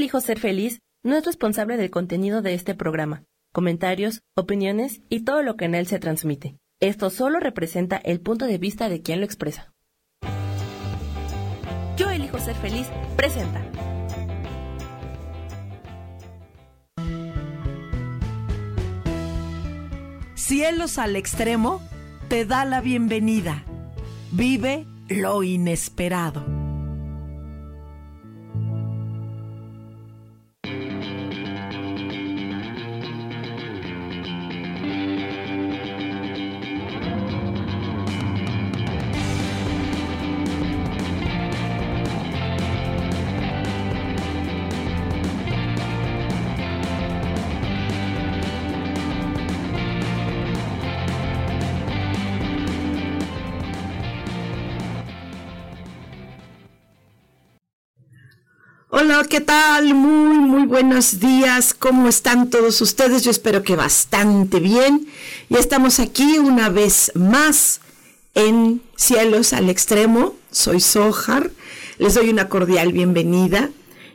Elijo Ser Feliz no es responsable del contenido de este programa, comentarios, opiniones y todo lo que en él se transmite. Esto solo representa el punto de vista de quien lo expresa. Yo elijo ser feliz, presenta. Cielos al extremo te da la bienvenida. Vive lo inesperado. ¿Qué tal? Muy, muy buenos días. ¿Cómo están todos ustedes? Yo espero que bastante bien. Ya estamos aquí una vez más en Cielos al Extremo. Soy Sojar. Les doy una cordial bienvenida.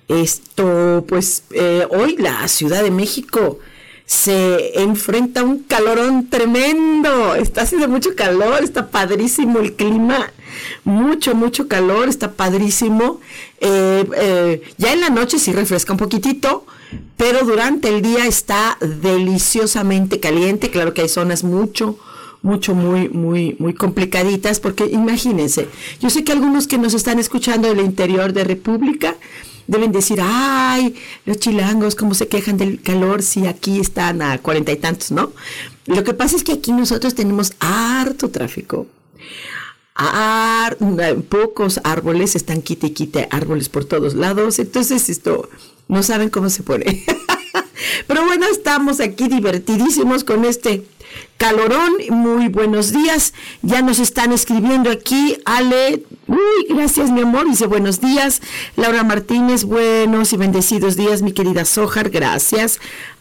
Esto, pues, eh, hoy la Ciudad de México se enfrenta a un calorón tremendo. Está haciendo mucho calor, está padrísimo el clima, mucho, mucho calor, está padrísimo. Eh, eh, ya en la noche sí refresca un poquitito, pero durante el día está deliciosamente caliente. Claro que hay zonas mucho, mucho, muy, muy, muy complicaditas, porque imagínense, yo sé que algunos que nos están escuchando del interior de República, deben decir, ay, los chilangos, ¿cómo se quejan del calor si aquí están a cuarenta y tantos, ¿no? Lo que pasa es que aquí nosotros tenemos harto tráfico. pocos árboles, están quite y quite árboles por todos lados, entonces esto, no saben cómo se pone. Pero bueno, estamos aquí divertidísimos con este calorón. Muy buenos días. Ya nos están escribiendo aquí. Ale, uy, gracias mi amor. Dice buenos días. Laura Martínez, buenos y bendecidos días, mi querida Sojar. Gracias.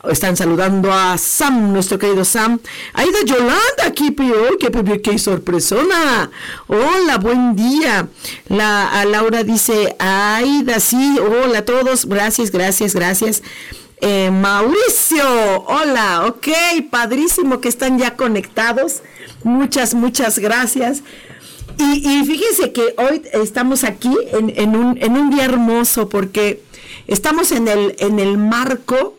Están saludando a Sam, nuestro querido Sam. Aida Yolanda, aquí, peor, qué, qué sorpresona. Hola, buen día. La, a Laura dice, Aida, sí, hola a todos. Gracias, gracias, gracias. Eh, Mauricio, hola, ok, padrísimo que están ya conectados. Muchas, muchas gracias. Y, fíjense que hoy estamos aquí en, un, día hermoso porque estamos en el, en el marco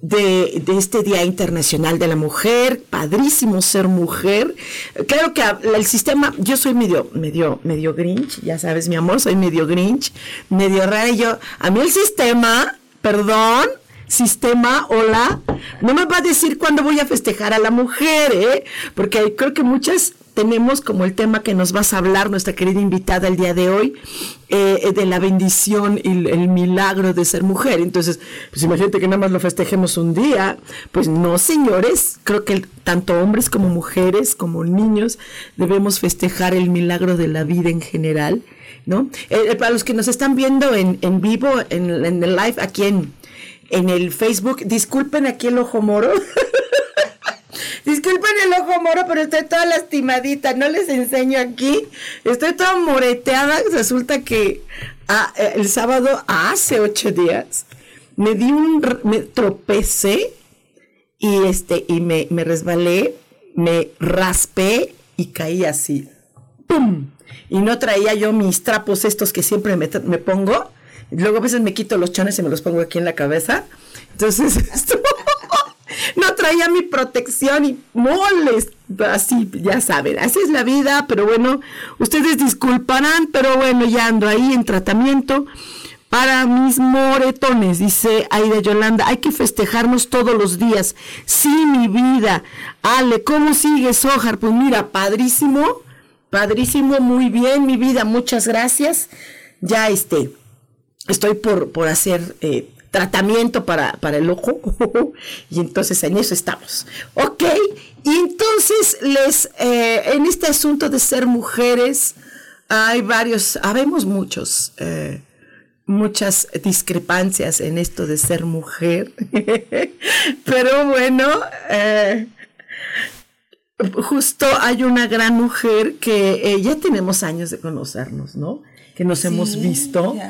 de, este Día Internacional de la Mujer, padrísimo ser mujer. Creo que el sistema, yo soy medio, medio, medio grinch, ya sabes, mi amor, soy medio grinch, medio rayo. A mí el sistema, perdón, sistema, hola, no me va a decir cuándo voy a festejar a la mujer, ¿eh? Porque creo que muchas tenemos como el tema que nos vas a hablar nuestra querida invitada el día de hoy, eh, de la bendición y el, milagro de ser mujer. Entonces, pues imagínate que nada más lo festejemos un día. Pues no, señores, creo que tanto hombres como mujeres, como niños, debemos festejar el milagro de la vida en general. ¿No? Eh, eh, para los que nos están viendo en, en vivo, en, en el live aquí en, en el Facebook. Disculpen aquí el ojo moro. Disculpen el ojo moro, pero estoy toda lastimadita. No les enseño aquí. Estoy toda moreteada. Resulta que ah, eh, el sábado, hace ocho días, me di un. me tropecé y este, y me, me resbalé, me raspé y caí así. ¡Pum! Y no traía yo mis trapos estos que siempre me, me pongo Luego a veces me quito los chones y me los pongo aquí en la cabeza. Entonces, no traía mi protección y moles. Así, ya saben, así es la vida, pero bueno, ustedes disculparán, pero bueno, ya ando ahí en tratamiento. Para mis moretones, dice Aida Yolanda, hay que festejarnos todos los días. Sí, mi vida. Ale, ¿cómo sigues, Ojar? Pues mira, padrísimo, padrísimo, muy bien, mi vida, muchas gracias. Ya este, estoy por, por hacer eh, tratamiento para, para, el ojo y entonces en eso estamos. Ok, y entonces les, eh, en este asunto de ser mujeres, hay varios, habemos muchos, eh, muchas discrepancias en esto de ser mujer, pero bueno, justo hay una gran mujer que ya tenemos años de conocernos, ¿no? Que nos hemos visto.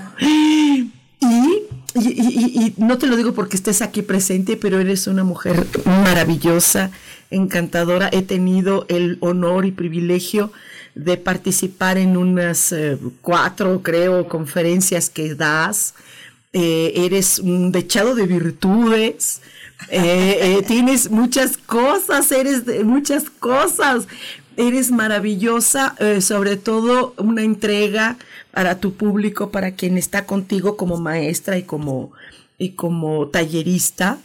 Y y, no te lo digo porque estés aquí presente, pero eres una mujer maravillosa, encantadora. He tenido el honor y privilegio de participar en unas eh, cuatro, creo, conferencias que das. Eh, eres un dechado de virtudes. Eh, tienes muchas cosas, eres de muchas cosas. Eres maravillosa, sobre todo una entrega para tu público, para quien está contigo como maestra y como, y como tallerista.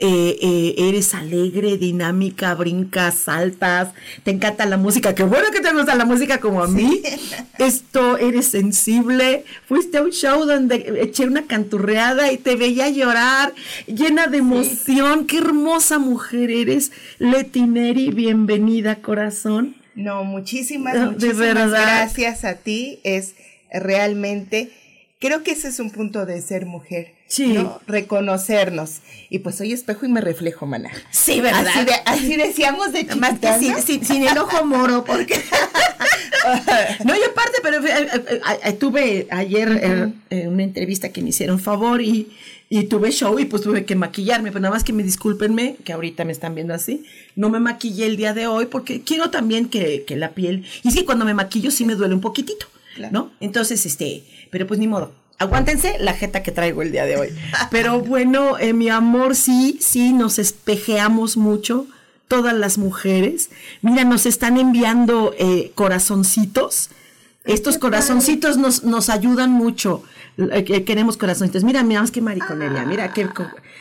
Eh, eh, eres alegre, dinámica, brincas, saltas, te encanta la música, qué bueno que te gusta la música como a mí. Esto, eres sensible. Fuiste a un show donde eché una canturreada y te veía llorar, llena de emoción. Qué hermosa mujer eres, Letineri, bienvenida, corazón. No, muchísimas, muchísimas gracias a ti. Es realmente, creo que ese es un punto de ser mujer. Sí. Reconocernos. Y pues soy espejo y me reflejo, mana. Sí, ¿verdad? Así, decíamos de chiquita, Más que sin, el ojo moro, porque... no, yo aparte, pero eh, eh, eh, tuve ayer una entrevista que me hicieron favor y, y tuve show y pues tuve que maquillarme, pero nada más que me discúlpenme, que ahorita me están viendo así, no me maquillé el día de hoy porque quiero también que, que la piel, y que cuando me maquillo sí me duele un poquitito. ¿No? Entonces, este, pero pues ni modo. Aguántense la jeta que traigo el día de hoy. Pero bueno, eh, mi amor, sí, sí, nos espejeamos mucho, todas las mujeres. Mira, nos están enviando eh, corazoncitos. Estos corazoncitos nos, nos ayudan mucho. Eh, queremos corazoncitos. Mira, mira, más que mariconería. Mira, qué,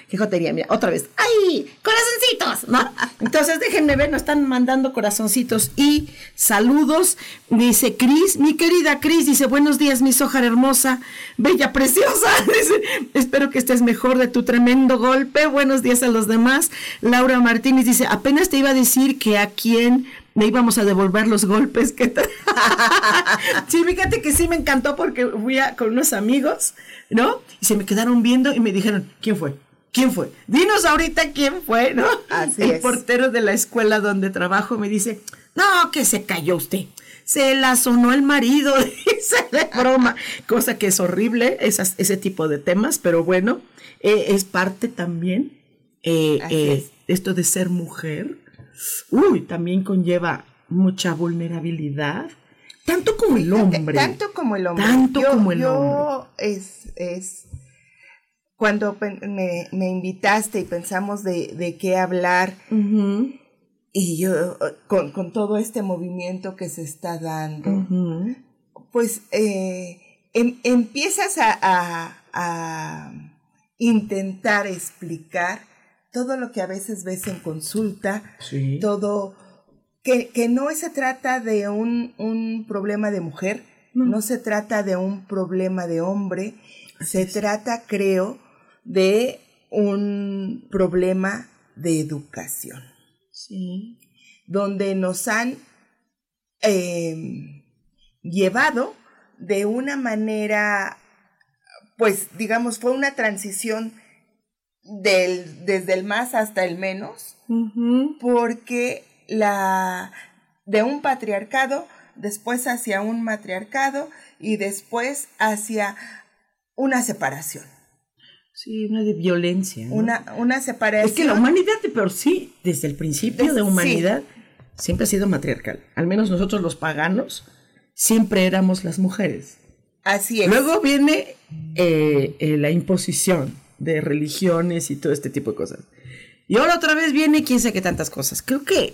qué jotería, mira, otra vez. ¡Ay! ¡Corazoncitos! ¿No? Entonces déjenme ver, nos están mandando corazoncitos y saludos. Dice Cris, mi querida Cris, dice, buenos días, mi soja hermosa, bella, preciosa. Dice, espero que estés mejor de tu tremendo golpe. Buenos días a los demás. Laura Martínez dice, apenas te iba a decir que a quién me íbamos a devolver los golpes que te... sí, fíjate que sí me encantó porque fui a, con unos amigos, ¿no? Y se me quedaron viendo y me dijeron, ¿quién fue? ¿Quién fue? Dinos ahorita quién fue, ¿no? Así el portero de la escuela donde trabajo me dice, no, que se cayó usted. Se la sonó el marido, dice de broma, cosa que es horrible, esas, ese tipo de temas, pero bueno, eh, es parte también eh, eh, esto de ser mujer. Uy, también conlleva mucha vulnerabilidad, tanto como el hombre. Tanto como el hombre. Tanto como el hombre. Es, es cuando me, me, invitaste y pensamos de, de qué hablar, y yo, con, con, todo este movimiento que se está dando, pues eh, em, empiezas a, a, a, intentar explicar todo lo que a veces ves en consulta, todo, que, que, no se trata de un, un problema de mujer, no. se trata de un problema de hombre, se trata, creo, de un problema de educación. Sí. Donde nos han em, llevado de una manera, pues digamos, fue una transición del, desde el más hasta el menos, porque la, de un patriarcado, después hacia un matriarcado y después hacia una separación. Sí, una de violencia. Una, una separación. Es que la humanidad de por sí, desde el principio de humanidad, siempre ha sido matriarcal. Al menos nosotros los paganos siempre éramos las mujeres. Así es. Luego viene eh, eh, la imposición de religiones y todo este tipo de cosas. Y ahora otra vez viene quién sabe qué tantas cosas. Creo que,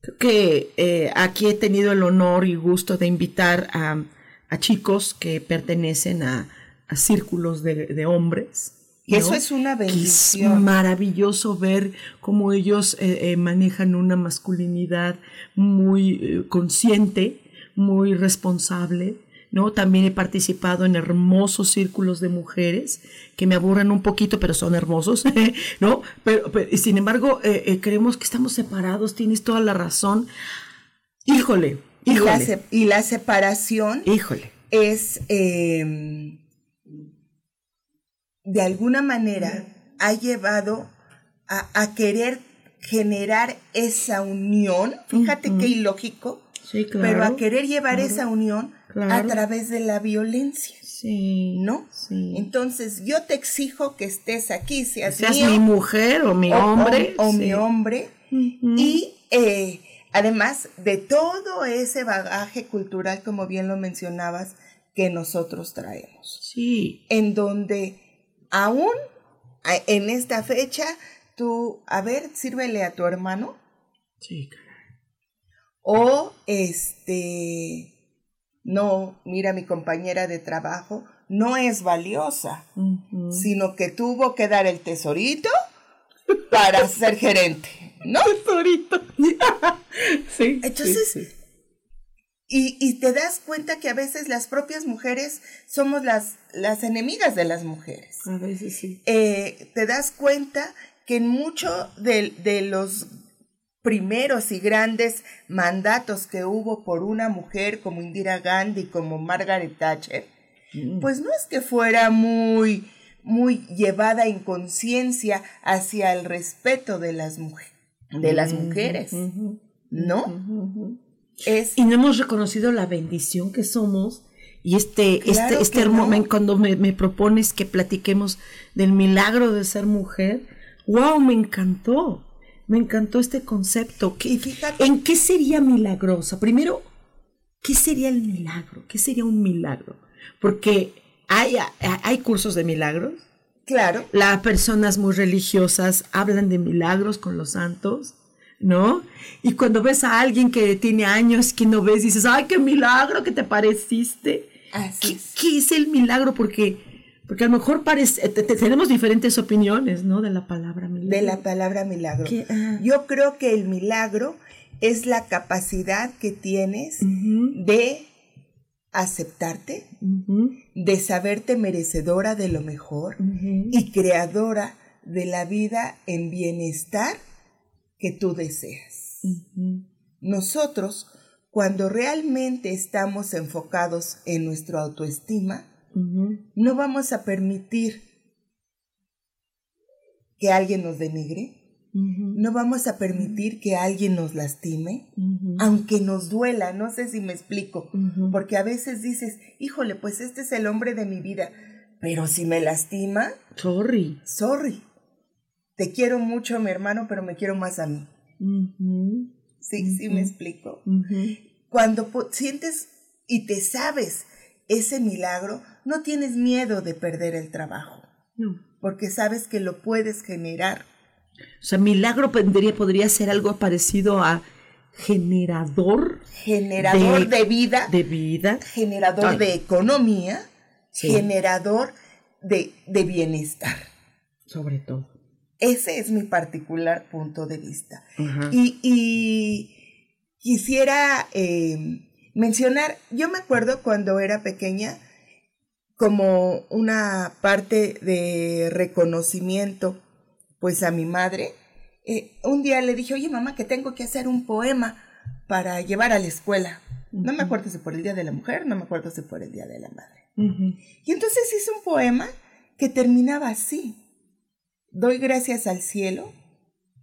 creo que eh, aquí he tenido el honor y gusto de invitar a, a chicos que pertenecen a a círculos de, hombres. Y eso es una bendición. Es maravilloso ver cómo ellos eh, eh, manejan una masculinidad muy eh, consciente, muy responsable. ¿No? También he participado en hermosos círculos de mujeres que me aburren un poquito, pero son hermosos, ¿no? Pero, sin embargo, creemos que estamos separados, tienes toda la razón. Híjole, híjole. Y la, separación híjole. es em, de alguna manera ha llevado a, querer generar esa unión, fíjate qué ilógico, pero a querer llevar esa unión a través de la violencia. Sí. ¿No? Sí. Entonces, yo te exijo que estés aquí, seas, seas mi mujer o mi hombre. O, mi hombre. Y eh, además de todo ese bagaje cultural, como bien lo mencionabas, que nosotros traemos. Sí. En donde aún en esta fecha, tú, a ver, sírvele a tu hermano. Sí, O este, no, mira, mi compañera de trabajo no es valiosa, sino que tuvo que dar el tesorito para ser gerente, ¿no? Tesorito. sí. Entonces, Y, y, te das cuenta que a veces las propias mujeres somos las, las enemigas de las mujeres. A veces sí. Eh, te das cuenta que en muchos de, de los primeros y grandes mandatos que hubo por una mujer como Indira Gandhi, como Margaret Thatcher, mm. pues no es que fuera muy, muy llevada en conciencia hacia el respeto de las, de las mujeres, ¿no? Y no hemos reconocido la bendición que somos. Y este, este, este momento, cuando me, me, propones que platiquemos del milagro de ser mujer, wow, me encantó. Me encantó este concepto. ¿En qué sería milagrosa? Primero, ¿qué sería el milagro? ¿Qué sería un milagro? Porque hay, hay cursos de milagros. Claro. Las personas muy religiosas hablan de milagros con los santos. ¿no? Y cuando ves a alguien que tiene años que no ves, dices, ay, qué milagro que te pareciste. ¿Qué, es. ¿Qué, es. el milagro? Porque, porque a lo mejor parece, tenemos diferentes opiniones, ¿no? De la palabra milagro. De la palabra milagro. Yo creo que el milagro es la capacidad que tienes de aceptarte, de saberte merecedora de lo mejor y creadora de la vida en bienestar que tú deseas. Nosotros, cuando realmente estamos enfocados en nuestra autoestima, no vamos a permitir que alguien nos denigre, no vamos a permitir que alguien nos lastime, aunque nos duela, no sé si me explico, porque a veces dices, híjole, pues este es el hombre de mi vida, pero si me lastima, sorry, sorry, te quiero mucho mi hermano, pero me quiero más a mí. Sí, sí me explico. Cuando sientes y te sabes ese milagro, no tienes miedo de perder el trabajo. Porque sabes que lo puedes generar. O sea, milagro podría, podría ser algo parecido a generador. Generador de, vida. De vida. Generador de economía. Generador de, de bienestar. Sobre todo. Ese es mi particular punto de vista. y, quisiera eh, mencionar, yo me acuerdo cuando era pequeña, como una parte de reconocimiento, pues a mi madre, eh, un día le dije, oye mamá, que tengo que hacer un poema para llevar a la escuela. No me acuerdo si por el Día de la Mujer, no me acuerdo si por el Día de la Madre. Y entonces hice un poema que terminaba así. Doy gracias al cielo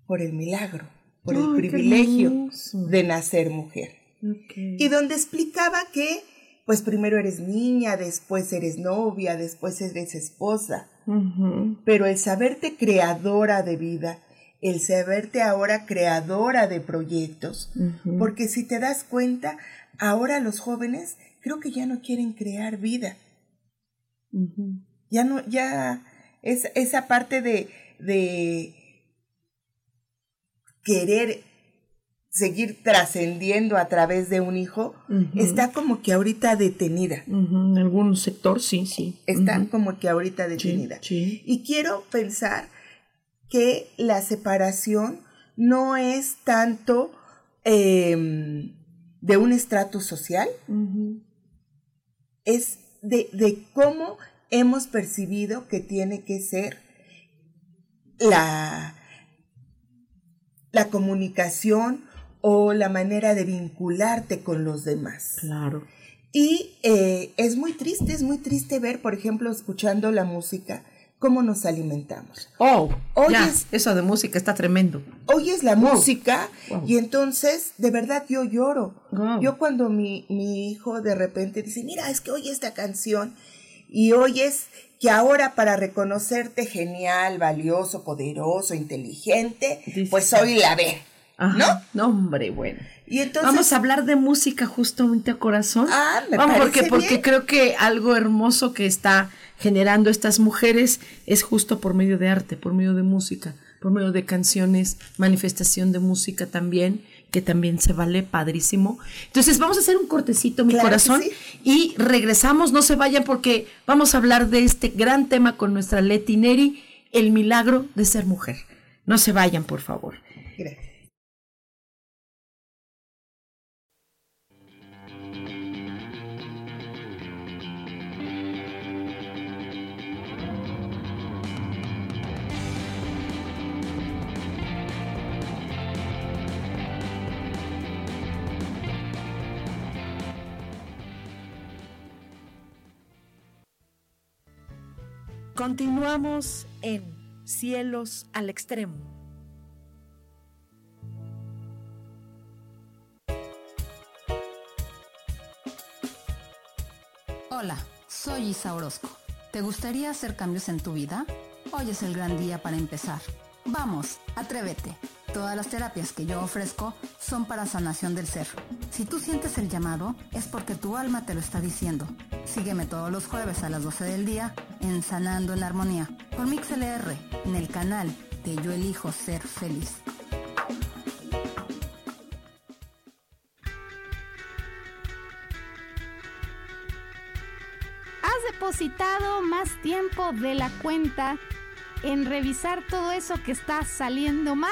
por el milagro, por el privilegio de nacer mujer. Y donde explicaba que, pues primero eres niña, después eres novia, después eres esposa. Pero el saberte creadora de vida, el saberte ahora creadora de proyectos, porque si te das cuenta, ahora los jóvenes creo que ya no quieren crear vida. Ya no, ya es, esa parte de, de querer seguir trascendiendo a través de un hijo está como que ahorita detenida. En algún sector, sí, sí. Está como que ahorita detenida. Y quiero pensar que la separación no es tanto em, de un estrato social, es de, de cómo hemos percibido que tiene que ser la, la comunicación o la manera de vincularte con los demás. Claro. Y eh, es muy triste, es muy triste ver, por ejemplo, escuchando la música, cómo nos alimentamos. Oh, oyes, eso de música está tremendo. Oyes la música y entonces, de verdad, yo lloro. Yo cuando mi, mi hijo de repente dice, mira, es que oye esta canción y oyes que ahora para reconocerte genial, valioso, poderoso, inteligente, pues soy la ¿No? No, hombre, bueno. Y entonces, Vamos a hablar de música justamente a corazón. Ah, me Vamos, porque, porque creo que algo hermoso que está generando estas mujeres es justo por medio de arte, por medio de música, por medio de canciones, manifestación de música también, que también se vale padrísimo. Entonces vamos a hacer un cortecito, mi corazón, y regresamos, no se vayan porque vamos a hablar de este gran tema con nuestra Leti Neri, el milagro de ser mujer. No se vayan, por favor. Gracias. Continuamos en Cielos al Extremo. Hola, soy Isa Orozco. ¿Te gustaría hacer cambios en tu vida? Hoy es el gran día para empezar. Vamos, atrévete. Todas las terapias que yo ofrezco son para sanación del ser. Si tú sientes el llamado, es porque tu alma te lo está diciendo. Sígueme todos los jueves a las 12 del día en Sanando en Armonía por MixLR en el canal de Yo Elijo Ser Feliz. ¿Has depositado más tiempo de la cuenta en revisar todo eso que está saliendo mal?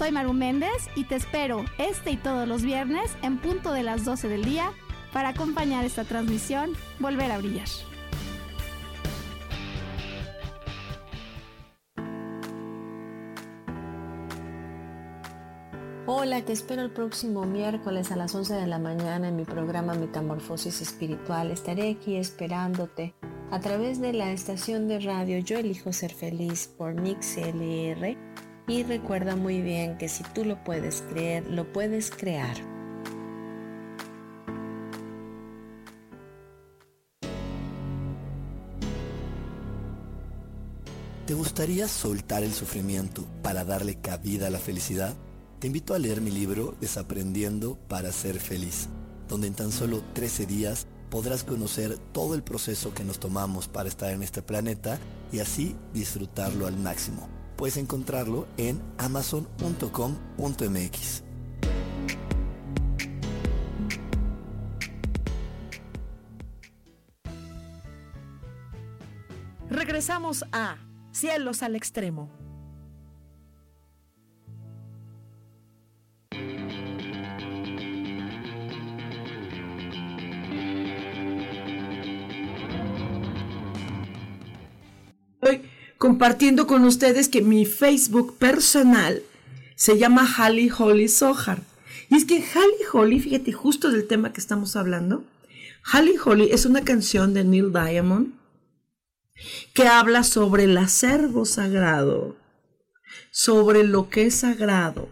Soy Maru Méndez y te espero este y todos los viernes en punto de las 12 del día para acompañar esta transmisión Volver a Brillar. Hola, te espero el próximo miércoles a las 11 de la mañana en mi programa Metamorfosis Espiritual. Estaré aquí esperándote a través de la estación de radio Yo Elijo Ser Feliz por Mix LR y recuerda muy bien que si tú lo puedes creer, lo puedes crear. ¿Te gustaría soltar el sufrimiento para darle cabida a la felicidad? Te invito a leer mi libro Desaprendiendo para ser feliz, donde en tan solo 13 días podrás conocer todo el proceso que nos tomamos para estar en este planeta y así disfrutarlo al máximo puedes encontrarlo en amazon.com.mx. Regresamos a Cielos al Extremo. Compartiendo con ustedes que mi Facebook personal se llama Holly Holly Sohar. Y es que Holly Holly, fíjate, justo del tema que estamos hablando, Holly Holly es una canción de Neil Diamond que habla sobre el acervo sagrado, sobre lo que es sagrado,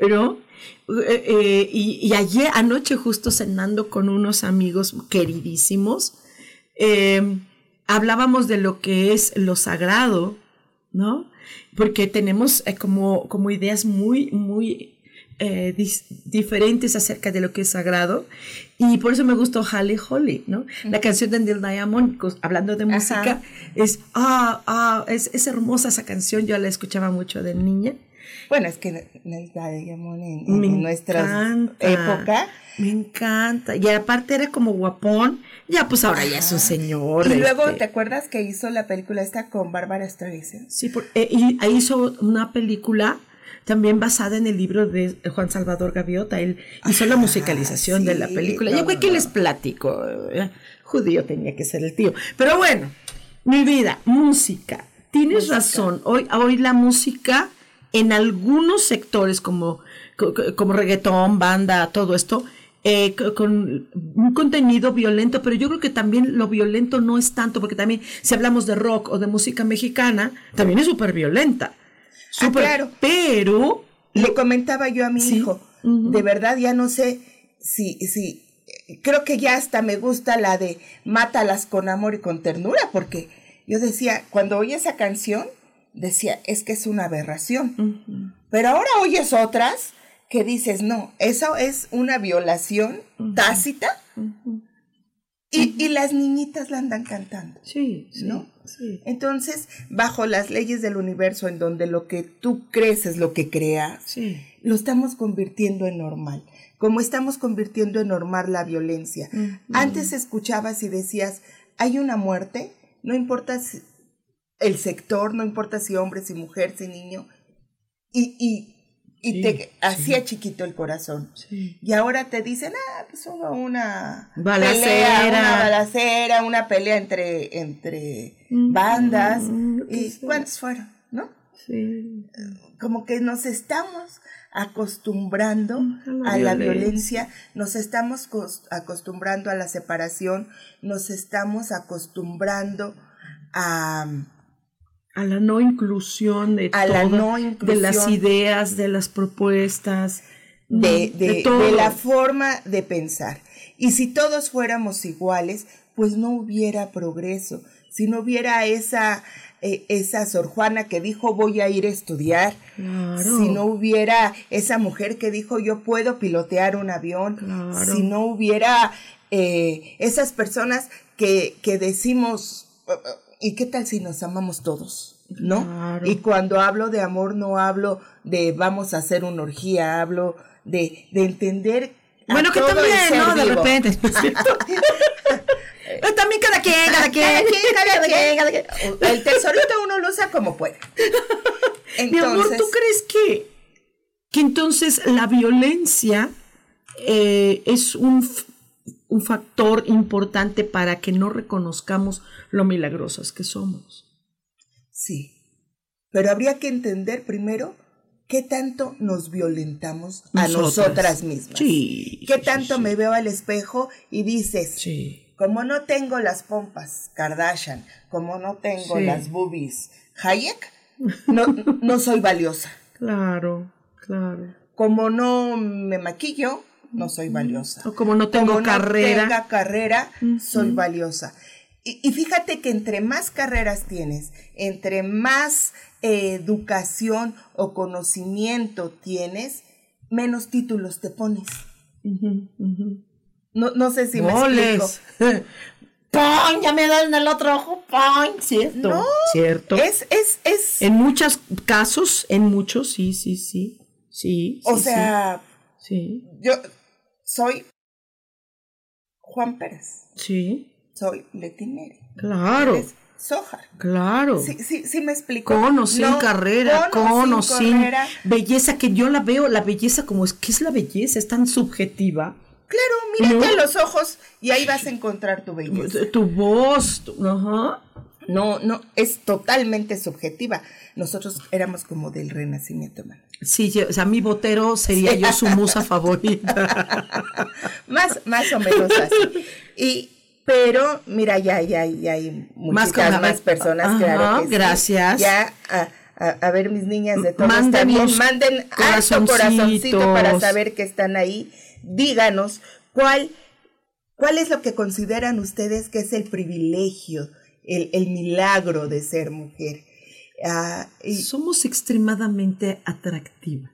¿no? Eh, eh, y, ayer, anoche, justo cenando con unos amigos queridísimos, eh, hablábamos de lo que es lo sagrado, ¿no? Porque tenemos eh, como, como ideas muy, muy eh, diferentes acerca de lo que es sagrado. Y por eso me gustó Holly Holly, ¿no? La canción de Neil Diamond, hablando de música, es, ah, ah, es, es, hermosa esa canción, yo la escuchaba mucho de niña. Bueno, es que Nelda Diamond en, Me en nuestra época. Me encanta. Y aparte era como guapón. Ya, pues ahora ya es un señor. Y luego, este. ¿te acuerdas que hizo la película esta con Bárbara Streisand? Sí, por- eh, y ahí hizo una película también basada en el libro de Juan Salvador Gaviota. Él hizo la musicalización de la película. no, Yo creo que no, les platico. eh, Judío tenía que ser el tío. Pero bueno, mi vida, música. Tienes razón. Hoy, hoy la música en algunos sectores como, co- co- como reggaetón, banda, todo esto, eh, co- con un contenido violento, pero yo creo que también lo violento no es tanto, porque también si hablamos de rock o de música mexicana, también es súper violenta. Ah, Súper- claro. Pero, Le comentaba yo a mi Sí. hijo, de verdad ya no sé si, si, creo que ya hasta me gusta la de Mátalas con amor y con ternura, porque yo decía, cuando oí esa canción, decía, es que es una aberración. Pero ahora oyes otras que dices, no, eso es una violación tácita y, y las niñitas la andan cantando. sí, sí, ¿No? sí. Entonces, bajo las leyes del universo, en donde lo que tú crees es lo que creas, Sí. lo estamos convirtiendo en normal. Como estamos convirtiendo en normal la violencia. Antes escuchabas y decías, hay una muerte, no importa si- el sector, no importa si hombre, si mujer, si niño, y, y, y Sí, te hacía chiquito el corazón. Sí. Y ahora te dicen, ah, pues hubo una Balacera. pelea, una balacera, una pelea entre, entre bandas. mm, que ¿Y sea. cuántos fueron? ¿No? Sí. Como que nos estamos acostumbrando la a la violencia. nos estamos cos- acostumbrando a la separación, nos estamos acostumbrando a... a la no inclusión de A la todo, de las ideas, de las propuestas, de, de- todo. de la forma de pensar. Y si todos fuéramos iguales, pues no hubiera progreso. Si no hubiera esa, eh, esa Sor Juana que dijo voy a ir a estudiar, Claro. si no hubiera esa mujer que dijo yo puedo pilotear un avión, Claro. si no hubiera eh, esas personas que, que decimos, "Uh, uh, ¿y qué tal si nos amamos todos? ¿No? Claro. Y cuando hablo de amor no hablo de vamos a hacer una orgía, hablo de, de entender. a Bueno, que todo también, ¿no? De vivo. repente. Eh, también cada quien, cada quien. Cada quien, cada quien, cada quien. El tesorito uno lo usa como puede. Mi amor, ¿tú crees que, que entonces la violencia eh, es un, un factor importante para que no reconozcamos lo milagrosas que somos? Sí. Pero habría que entender primero qué tanto nos violentamos a Nosotras. nosotras mismas. Sí. ¿Qué tanto sí. me veo al espejo y dices, Sí. como no tengo las pompas Kardashian, como no tengo las boobies Hayek, no, no soy valiosa. Claro, claro. Como no me maquillo, no soy valiosa. O como no tengo Como carrera. No tenga carrera, soy valiosa. Y, y fíjate que entre más carreras tienes, entre más eh, educación o conocimiento tienes, menos títulos te pones. Ujú, ujú. No, no sé si me explico. ¡Pon! Ya me dan el otro ojo. ¡Pon! Cierto. No, Cierto. Es, es, es, En muchos casos, en muchos, sí, sí, sí. Sí. o sí, sea, Sí. yo soy Juan Pérez, Sí. soy Leti Neri, Claro. eres Sojar. Claro. Sí, sí, sí me explico. Con o sin No, carrera, con, o sin carrera. belleza, que yo la veo, la belleza como es, ¿qué es la belleza? Es tan subjetiva. Claro, mírate No. a los ojos y ahí vas a encontrar tu belleza. Tu voz, tu- ajá. No, no, es totalmente subjetiva. Nosotros éramos como del renacimiento, man. Sí, yo- o sea, mi botero sería yo su musa favorita. Más, más o menos así. Y, pero, mira, ya, ya, ya hay muchas más, personas, Ajá, claro que sí. gracias. Ya, a, a, a ver, mis niñas de todo está Mándenos bien, manden alto corazoncito para saber que están ahí. Díganos cuál, cuál es lo que consideran ustedes que es el privilegio, el, el milagro de ser mujer. Ah, y- Somos extremadamente atractivas.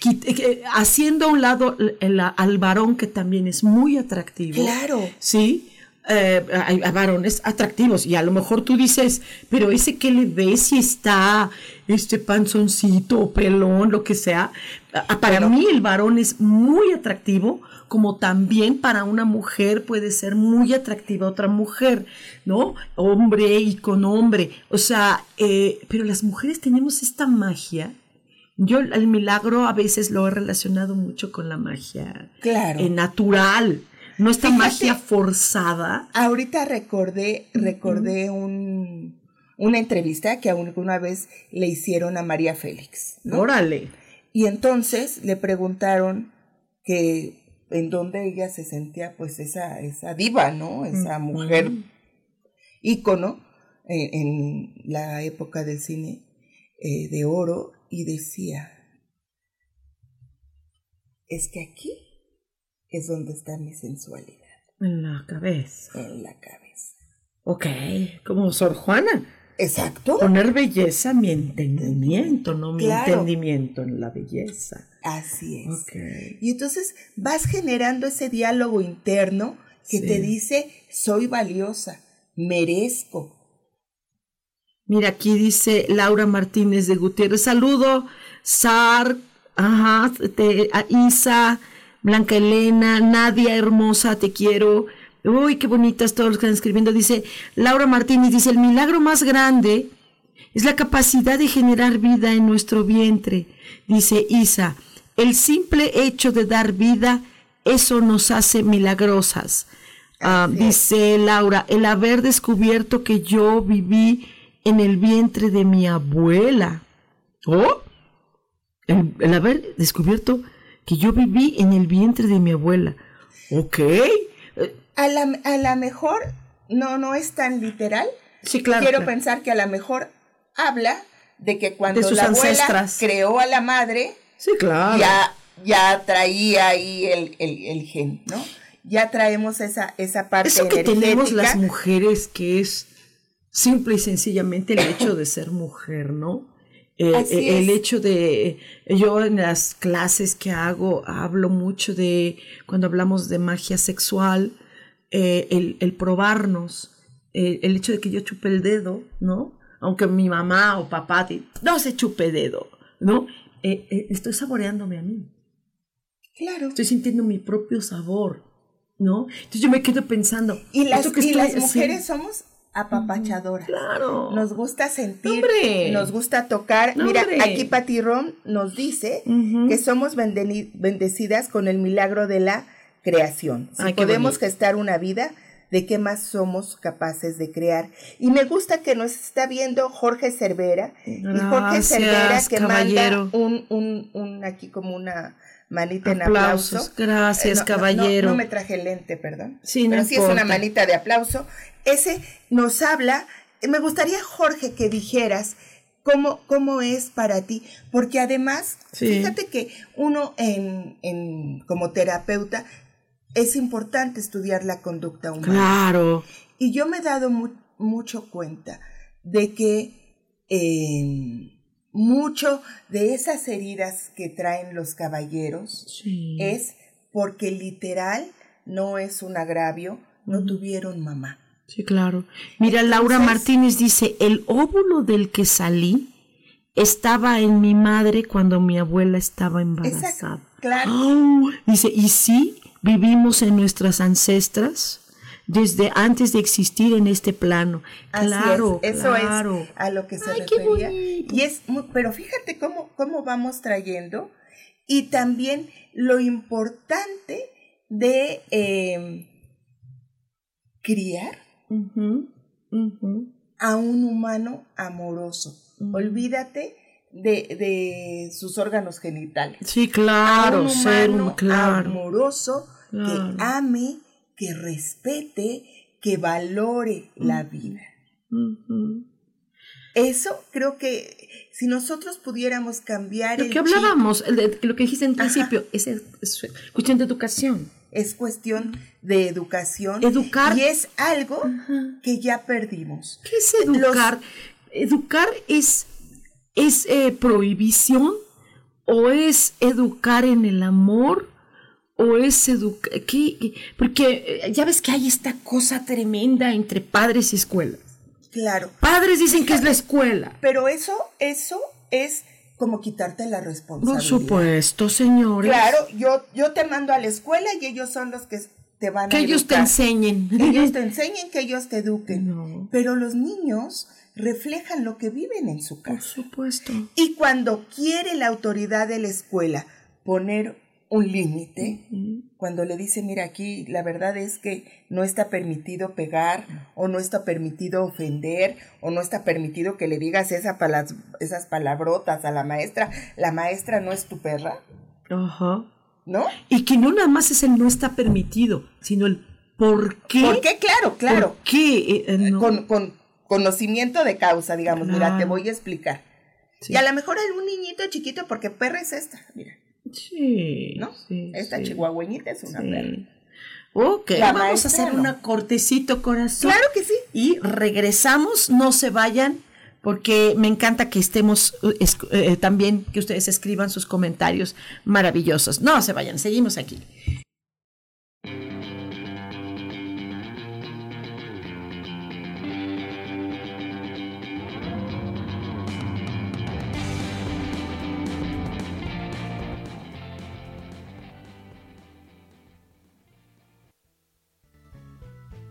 Quit- eh, Haciendo a un lado el- el- al varón que también es muy atractivo. Claro. Sí. eh, hay, varones atractivos y a lo mejor tú dices, pero ese que le ves si está este panzoncito, pelón, lo que sea. Para mí el varón es muy atractivo, como también para una mujer puede ser muy atractiva otra mujer, ¿no? Hombre y con hombre. O sea, eh, pero las mujeres tenemos esta magia. Yo el milagro a veces lo he relacionado mucho con la magia claro. Eh, natural, no esta magia forzada. Ahorita recordé, recordé un, una entrevista que alguna vez le hicieron a María Félix. Órale. Y entonces le preguntaron que en donde ella se sentía pues esa, esa diva, ¿no? Esa mujer ícono en, la época del cine eh, de oro y decía, es que aquí es donde está mi sensualidad. En la cabeza. En la cabeza. Ok, como Sor Juana. Exacto. Poner belleza mi entendimiento, no mi entendimiento en la belleza. Así es. Y entonces vas generando ese diálogo interno que te dice, soy valiosa, merezco. Mira, aquí dice Laura Martínez de Gutiérrez, saludo, Sar, ajá, a Isa, Blanca Elena, Nadia hermosa, te quiero. Uy, qué bonitas todos los que están escribiendo. Dice Laura Martínez, dice, el milagro más grande es la capacidad de generar vida en nuestro vientre. Dice Isa, el simple hecho de dar vida, eso nos hace milagrosas. Ah, dice Laura, el haber descubierto que yo viví en el vientre de mi abuela. ¿Oh? El, haber descubierto que yo viví en el vientre de mi abuela. Ok. A la, a la mejor, no, no es tan literal. Sí, claro. Quiero pensar que a lo mejor habla de que cuando la abuela creó a la madre, Sí, claro. Ya, ya traía ahí el, el, gen, ¿no? Ya traemos esa, esa parte Eso que tenemos las mujeres, que es simple y sencillamente el hecho de ser mujer, ¿no? Eh, eh, el hecho de, yo en las clases que hago hablo mucho de, cuando hablamos de magia sexual, eh, el, el, probarnos, el hecho de que yo chupe el dedo, ¿no? Aunque mi mamá o papá, no se chupe dedo, ¿no? Eh, eh, estoy saboreándome a mí. Claro. Estoy sintiendo mi propio sabor, ¿no? Entonces yo me quedo pensando. Y las, las mujeres somos apapachadoras. Claro. Nos gusta sentir, nos gusta tocar. Mira, aquí Patirón nos dice que somos bendecidas con el milagro de la creación. Si podemos gestar una vida, de qué más somos capaces de crear. Y me gusta que nos está viendo Jorge Cervera. y Jorge Cervera que manda un, un, un, aquí como una manita en aplauso. Gracias, caballero. No, me traje lente, perdón. Sí, Pero sí es una manita de aplauso. Ese nos habla. Me gustaría, Jorge, que dijeras cómo, cómo es para ti. Porque además, fíjate que uno en, en, como terapeuta es importante estudiar la conducta humana. Claro. Y yo me he dado mucho cuenta de que em, mucho de esas heridas que traen los caballeros es porque literal no es un agravio, no tuvieron mamá. Sí, claro. Mira, Laura Martínez dice, el óvulo del que salí estaba en mi madre cuando mi abuela estaba embarazada. claro. dice, y sí, vivimos en nuestras ancestras desde antes de existir en este plano. claro, eso es a lo que se refería. Y es, pero fíjate cómo, cómo vamos trayendo y también lo importante de em, criar a un humano amoroso. Olvídate de, de sus órganos genitales. Sí, claro, ser un claro. amoroso que ame, que respete, que valore la vida. Eso creo que si nosotros pudiéramos cambiar lo que hablábamos, lo que dijiste en principio, es, cuestión de educación. Es cuestión de educación. Educar. Y es algo que ya perdimos. ¿Qué es educar? Educar es ¿Es eh, prohibición o es educar en el amor o es educar? Porque eh, ya ves que hay esta cosa tremenda entre padres y escuelas. Claro. Padres dicen que es la escuela. Pero eso, eso es como quitarte la responsabilidad. Por supuesto, señores. Claro, yo, yo te mando a la escuela y ellos son los que te van que a Que ellos te enseñen. Que ellos te enseñen, que ellos te eduquen. Pero los niños reflejan lo que viven en su casa. Por supuesto. Y cuando quiere la autoridad de la escuela poner un límite, cuando le dice, mira, aquí la verdad es que no está permitido pegar, o no está permitido ofender, o no está permitido que le digas esa esas palabrotas a la maestra, la maestra no es tu perra. Ajá. ¿No? Y que no nada más es el no está permitido, sino el por qué. ¿Por qué? Claro, claro. ¿Por qué? Eh, eh, con, con, conocimiento de causa, digamos, mira, te voy a explicar. Y a lo mejor algún niñito chiquito, porque perra es esta, mira. Sí. ¿No? Esta chihuahueñita es una perra. Ok, vamos a hacer una cortecito, corazón. Claro que sí. Y regresamos, no se vayan, porque me encanta que estemos eh, también, que ustedes escriban sus comentarios maravillosos. No se vayan, seguimos aquí.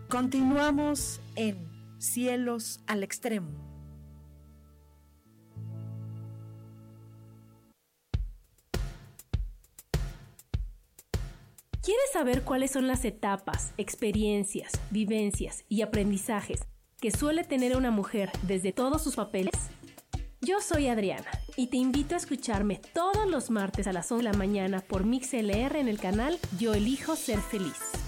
Continuamos en Cielos al Extremo. ¿Quieres saber cuáles son las etapas, experiencias, vivencias y aprendizajes que suele tener una mujer desde todos sus papeles? Yo soy Adriana y te invito a escucharme todos los martes a las 11 de la mañana por MixLR en el canal Yo Elijo Ser Feliz.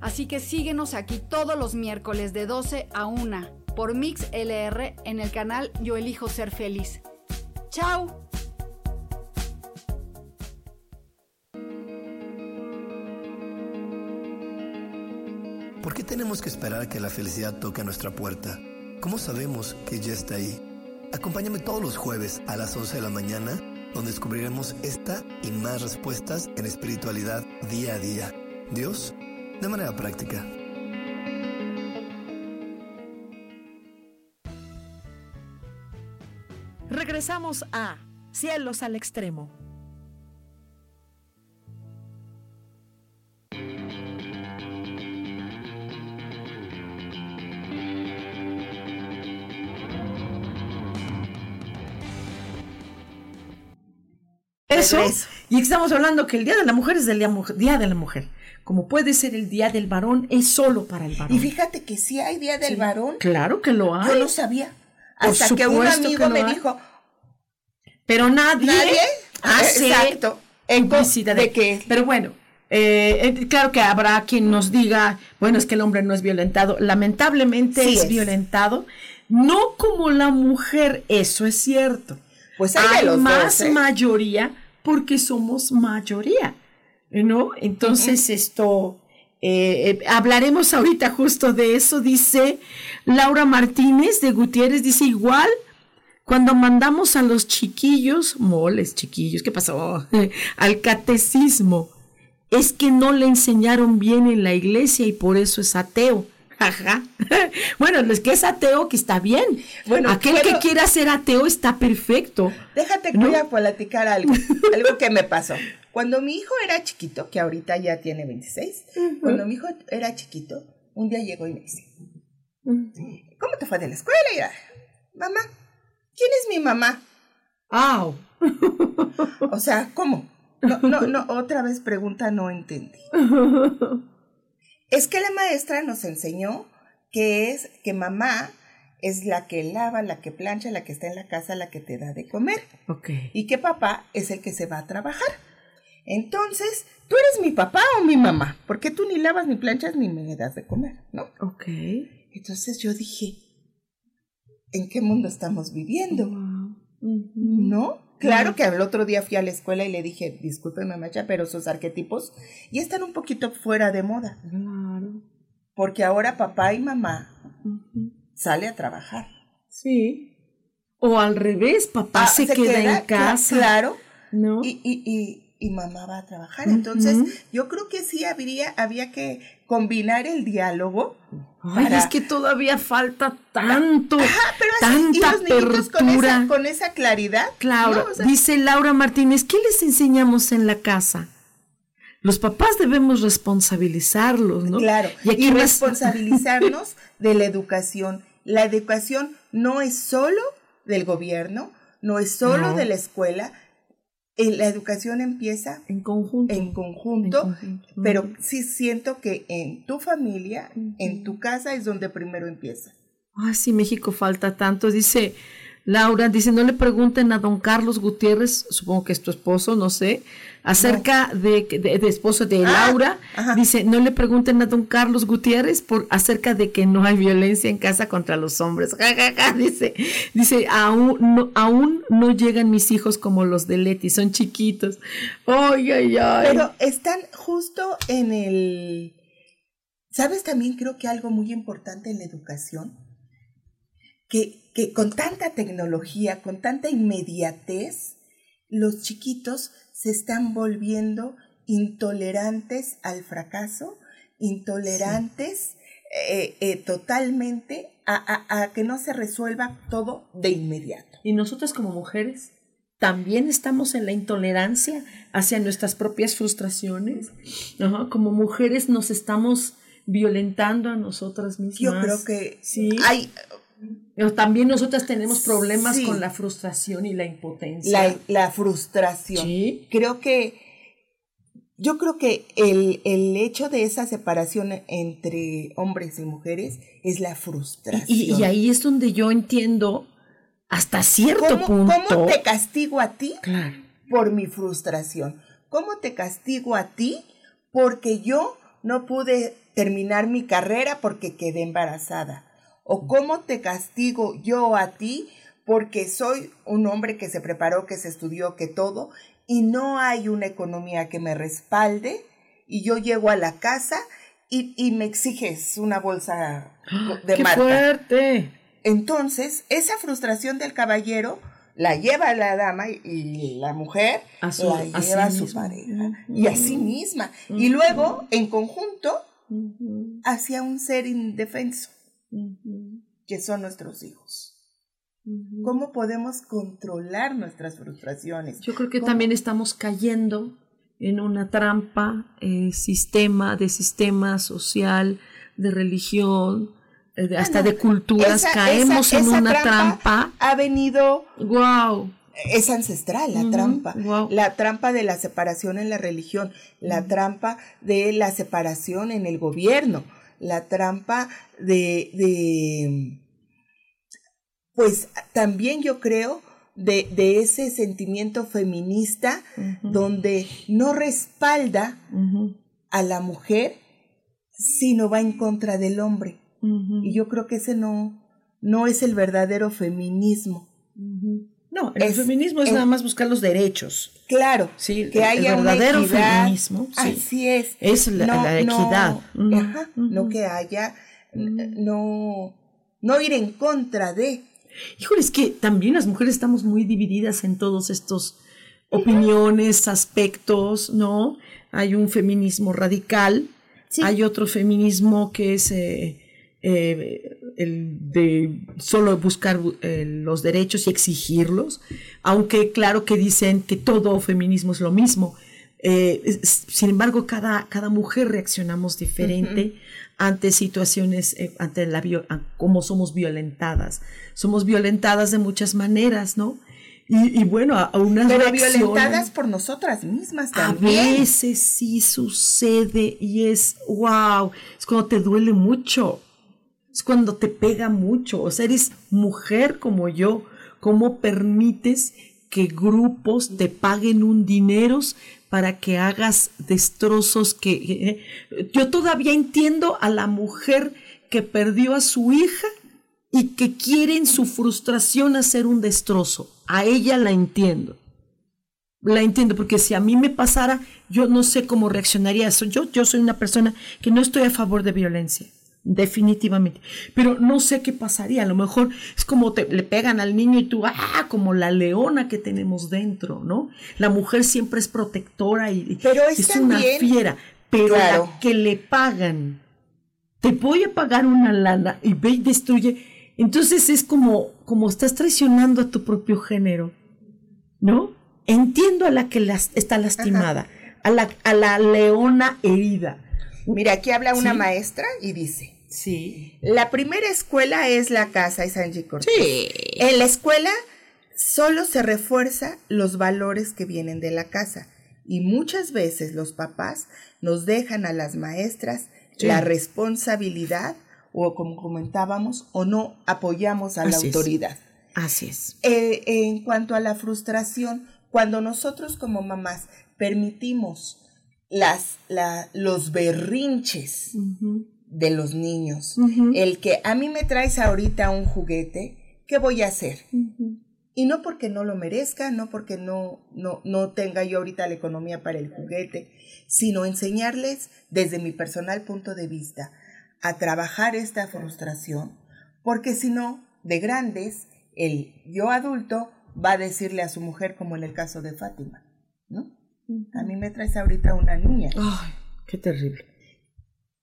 Así que síguenos aquí todos los miércoles de 12 a 1 por Mix LR en el canal Yo Elijo Ser Feliz. ¡Chao! ¿Por qué tenemos que esperar a que la felicidad toque a nuestra puerta? ¿Cómo sabemos que ya está ahí? Acompáñame todos los jueves a las 11 de la mañana, donde descubriremos esta y más respuestas en espiritualidad día a día. Dios de manera práctica. Regresamos a Cielos al Extremo. Eso, y estamos hablando que el Día de la Mujer es el día de la Mujer como puede ser el Día del Varón, es solo para el varón. Y fíjate que sí hay Día del Varón. Claro que lo hay. Yo no sabía. Hasta que un amigo me dijo. Pero nadie. Nadie. Hace Exacto. publicidad de, que. Pero bueno. Eh, eh, claro que habrá quien nos diga, bueno, es que el hombre no es violentado. Lamentablemente es, violentado, no como la mujer, eso es cierto. Pues hay, más ¿eh? mayoría porque somos mayoría, ¿no? Entonces esto, eh, eh, hablaremos ahorita justo de eso, dice Laura Martínez de Gutiérrez, dice igual. Cuando mandamos a los chiquillos, moles, chiquillos, ¿qué pasó? Al catecismo, es que no le enseñaron bien en la iglesia y por eso es ateo. Ajá. Bueno, es que es ateo que está bien. Bueno, aquel que quiera ser ateo está perfecto. Déjate que voy a platicar algo, algo que me pasó. Cuando mi hijo era chiquito, que ahorita ya tiene 26, cuando mi hijo era chiquito, un día llegó y me dice, ¿cómo te fue de la escuela? Y era, mamá, ¿quién es mi mamá? ¡Au! o sea, ¿cómo? No, no, no, otra vez pregunta, no entendí. Es que la maestra nos enseñó que es que mamá es la que lava, la que plancha, la que está en la casa, la que te da de comer. Ok. Y que papá es el que se va a trabajar. Entonces, tú eres mi papá o mi mamá, porque tú ni lavas, ni planchas, ni me das de comer, ¿no? Ok. Entonces yo dije, ¿en qué mundo estamos viviendo? ¿No? Claro que el otro día fui a la escuela y le dije, discúlpeme, macha, pero sus arquetipos ya están un poquito fuera de moda. Claro. Porque ahora papá y mamá sale a trabajar. Sí. O al revés, papá Ah, se, queda, en casa. Claro. ¿No? Y, y, y, y mamá va a trabajar. Entonces, yo creo que sí habría, había que combinar el diálogo. Ay, para- es que todavía falta tanto, Ajá, pero así, y tanta los niñitos con esa, apertura. con esa claridad. Claro, ¿no? O sea, dice Laura Martínez, ¿qué les enseñamos en la casa? Los papás debemos responsabilizarlos, ¿no? Claro, Y aquí y responsabilizarnos de la educación. La educación no es solo del gobierno, no es solo No. de la escuela. La educación empieza en conjunto. en conjunto, En conjunto. pero sí siento que en tu familia, en tu casa es donde primero empieza. Ah, sí, México falta tanto. Dice Laura, dice, no le pregunten a don Carlos Gutiérrez, supongo que es tu esposo, no sé, acerca de, de, de esposo de Ah, Laura. ajá. Dice, no le pregunten a don Carlos Gutiérrez por acerca de que no hay violencia en casa contra los hombres. Ja, ja, ja, dice, dice, aún no, aún no llegan mis hijos como los de Leti, son chiquitos. Ay, ay, ay. Pero están justo en el... ¿Sabes también creo que algo muy importante en la educación? Que, que con tanta tecnología, con tanta inmediatez, los chiquitos se están volviendo intolerantes al fracaso, intolerantes eh, eh, totalmente a, a- a que no se resuelva todo de inmediato. Y nosotras como mujeres también estamos en la intolerancia hacia nuestras propias frustraciones. Como mujeres nos estamos violentando a nosotras mismas. Yo creo que sí. hay Pero también nosotras tenemos problemas Sí. con la frustración y la impotencia. la, la frustración. Sí. Creo que yo creo que el, el hecho de esa separación entre hombres y mujeres es la frustración. Y, y ahí es donde yo entiendo hasta cierto ¿Cómo, punto. cómo te castigo a ti Claro. por mi frustración? ¿Cómo te castigo a ti porque yo no pude terminar mi carrera porque quedé embarazada? ¿O cómo te castigo yo a ti porque soy un hombre que se preparó, que se estudió, que todo, y no hay una economía que me respalde y yo llego a la casa y, y me exiges una bolsa de ¡Qué marca? fuerte! Entonces, esa frustración del caballero la lleva la dama y, la mujer A su- la a sí lleva a su misma. pareja y a sí misma. Y luego, en conjunto, hacia un ser indefenso, que son nuestros hijos. ¿Cómo podemos controlar nuestras frustraciones? Yo creo que ¿Cómo? también estamos cayendo en una trampa, eh, sistema, de sistema social, de religión, eh, hasta Ah, no. de culturas. Esa- Caemos esa- en esa una trampa trampa. Ha venido ¡Wow! es ancestral la trampa, wow. la trampa de la separación en la religión, la trampa de la separación en el gobierno, la trampa de, de pues también yo creo de, de ese sentimiento feminista donde no respalda a la mujer, sino va en contra del hombre. Y yo creo que ese no, no es el verdadero feminismo. No, el feminismo es, nada más buscar los derechos. Claro, sí, que haya el verdadero feminismo. Así es. Es la, equidad. No, ajá, no que haya, no, no ir en contra de. Híjole, es que también las mujeres estamos muy divididas en todos estos opiniones, aspectos, ¿no? Hay un feminismo radical, hay otro feminismo que es eh, eh, el de solo buscar eh, los derechos y exigirlos, aunque claro que dicen que todo feminismo es lo mismo. sin embargo, cada, cada mujer reaccionamos diferente ante situaciones, ante la cómo somos violentadas. Somos violentadas de muchas maneras, ¿no? Y, bueno, a, unas Pero violentadas por nosotras mismas también. A veces sí sucede y es wow, es cuando te duele mucho, es cuando te pega mucho. O sea, eres mujer como yo, ¿cómo permites que grupos te paguen un dinero para que hagas destrozos que... Eh, yo todavía entiendo a la mujer que perdió a su hija y que quiere en su frustración hacer un destrozo. A ella la entiendo. La entiendo, porque si a mí me pasara, yo no sé cómo reaccionaría eso. Yo, yo soy una persona que no estoy a favor de violencia, definitivamente. Pero no sé qué pasaría. A lo mejor es como te, le pegan al niño y tú, ah, como la leona que tenemos dentro, ¿no? La mujer siempre es protectora y pero es, una fiera. Pero la que le pagan, te voy a pagar una lana y ve y destruye entonces es como, como estás traicionando a tu propio género, ¿no? Entiendo a la que está lastimada, a la, a la leona herida. Mira, aquí habla una maestra y dice. Sí. La primera escuela es la casa, es Angie Cortés. Sí. En la escuela solo se refuerza los valores que vienen de la casa y muchas veces los papás nos dejan a las maestras la responsabilidad o como comentábamos, o no apoyamos a la autoridad. Así es. Eh, en cuanto a la frustración, cuando nosotros como mamás permitimos las, los berrinches de los niños, el que a mí me traes ahorita un juguete, ¿qué voy a hacer? Y no porque no lo merezca, no porque no, no, no tenga yo ahorita la economía para el juguete, sino enseñarles desde mi personal punto de vista a trabajar esta frustración, porque si no, de grandes, el yo adulto va a decirle a su mujer, como en el caso de Fátima, ¿no? A mí me traes ahorita una niña. Ay, qué terrible.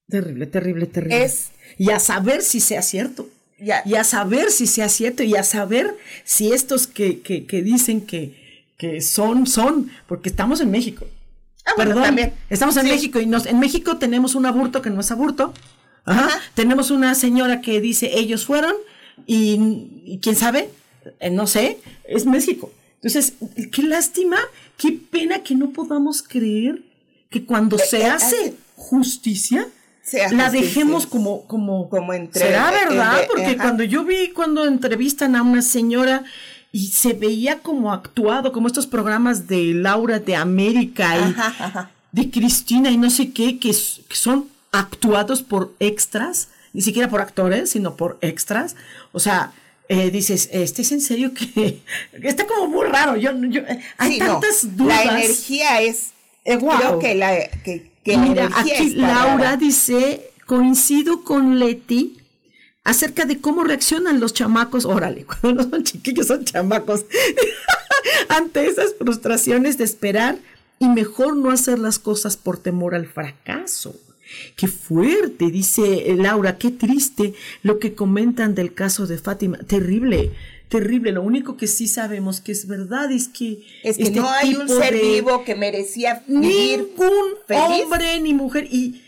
Terrible, terrible, terrible. Es, y a saber si sea cierto. Y a saber si sea cierto. Y a saber si estos que, que, que dicen que, que son, son. Porque estamos en México. Ah, Perdón, también. Estamos en México y nos, en México tenemos un aborto que no es aborto. Ajá. Tenemos una señora que dice ellos fueron y, quién sabe, eh, no sé, es México. Entonces, qué lástima, qué pena que no podamos creer que cuando se hace justicia, la dejemos como, como, como entre, será verdad, porque cuando yo vi cuando entrevistan a una señora y se veía como actuado, como estos programas de Laura de América y de Cristina y no sé qué, que son actuados por extras, ni siquiera por actores, sino por extras. O sea, eh, dices, ¿este es en serio que está como muy raro? Yo, yo eh, hay tantas dudas. La energía es, eh, creo que la que, Mira, aquí Laura dice, coincido con Leti acerca de cómo reaccionan los chamacos, órale, cuando no son chiquillos son chamacos, ante esas frustraciones de esperar y mejor no hacer las cosas por temor al fracaso. Qué fuerte, dice Laura, qué triste lo que comentan del caso de Fátima. Terrible, terrible. Lo único que sí sabemos que es verdad es que... Es que este no hay un ser vivo que merecía vivir Ningún hombre ni mujer. Y